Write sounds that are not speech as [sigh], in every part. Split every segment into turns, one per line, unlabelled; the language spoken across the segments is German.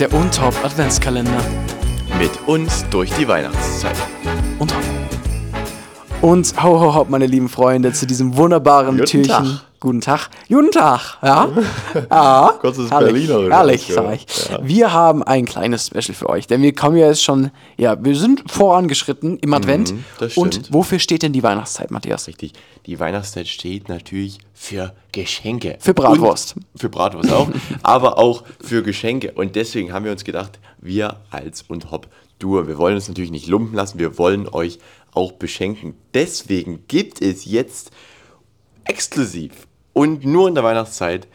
Der Untop Adventskalender.
Mit uns durch die Weihnachtszeit.
Untop. Und ho, ho, ho, meine lieben Freunde, zu diesem wunderbaren
Guten
Türchen.
Tag.
Guten Tag. Guten Tag. Ja. [laughs] ja. Herrlich,
Berlinerisch
Herrlich,
hast du.
sag ich. Wir haben ein kleines Special für euch, denn wir kommen ja jetzt schon, ja, wir sind vorangeschritten im Advent.
Mhm,
Und wofür steht denn die Weihnachtszeit, Matthias?
Richtig. Die Weihnachtszeit steht natürlich für Geschenke.
Für Bratwurst.
Und für Bratwurst auch, [laughs] aber auch für Geschenke. Und deswegen haben wir uns gedacht, wir als und Hop Duo, wir wollen uns natürlich nicht lumpen lassen, wir wollen euch auch beschenken. Deswegen gibt es jetzt exklusiv und nur in der Weihnachtszeit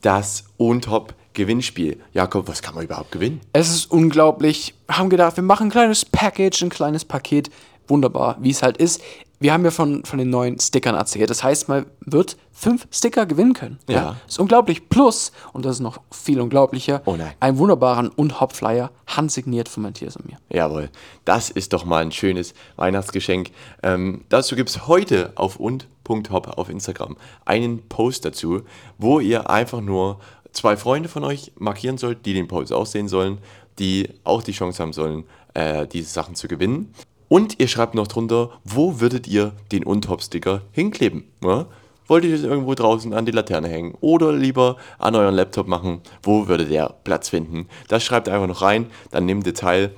das Untop Gewinnspiel. Jakob, was kann man überhaupt gewinnen?
Es ist unglaublich. Haben gedacht, wir machen ein kleines Package, ein kleines Paket. Wunderbar, wie es halt ist. Wir haben ja von, von den neuen Stickern erzählt. Das heißt, man wird fünf Sticker gewinnen können.
Ja.
Ist unglaublich. Plus, und das ist noch viel unglaublicher,
Oh nein.
einen wunderbaren und Hopflyer, handsigniert von Matthias und mir.
Jawohl, das ist doch mal ein schönes Weihnachtsgeschenk. Ähm, dazu gibt es heute auf und.hop auf Instagram einen Post dazu, wo ihr einfach nur zwei Freunde von euch markieren sollt, die den Post auch sehen sollen, die auch die Chance haben sollen, äh, diese Sachen zu gewinnen. Und ihr schreibt noch drunter, wo würdet ihr den Untop-Sticker hinkleben? Ja? Wollt ihr das irgendwo draußen an die Laterne hängen oder lieber an euren Laptop machen? Wo würde der Platz finden? Das schreibt einfach noch rein, dann nehmt ihr teil.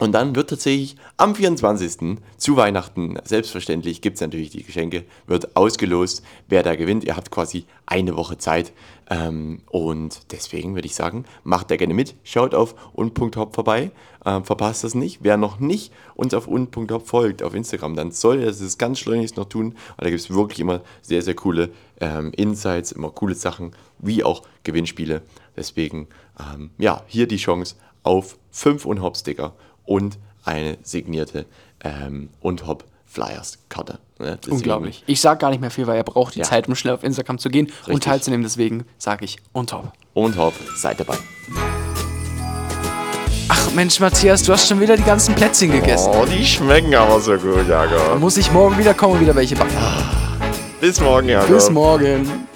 Und dann wird tatsächlich am 24. zu Weihnachten, selbstverständlich gibt es natürlich die Geschenke, wird ausgelost, wer da gewinnt. Ihr habt quasi eine Woche Zeit. Ähm, und deswegen würde ich sagen, macht da gerne mit. Schaut auf un.hop vorbei. Ähm, verpasst das nicht. Wer noch nicht uns auf un.hop folgt auf Instagram, dann soll er das ganz schleunigst noch tun. Weil da gibt es wirklich immer sehr, sehr coole ähm, Insights, immer coole Sachen, wie auch Gewinnspiele. Deswegen, ähm, ja, hier die Chance auf 5 Unhop-Sticker und eine signierte ähm, Unhop Flyers Karte. Ne?
Unglaublich. Ich sage gar nicht mehr viel, weil er braucht die
Ja.
Zeit, um schnell auf Instagram zu gehen und
Richtig.
teilzunehmen. Deswegen sage ich und top.
Unhop, seid dabei.
Ach Mensch, Matthias, du hast schon wieder die ganzen Plätzchen gegessen.
Oh, die schmecken aber so gut, Jakob.
Muss ich morgen wieder kommen und wieder welche backen.
Bis morgen, Jakob.
Bis morgen.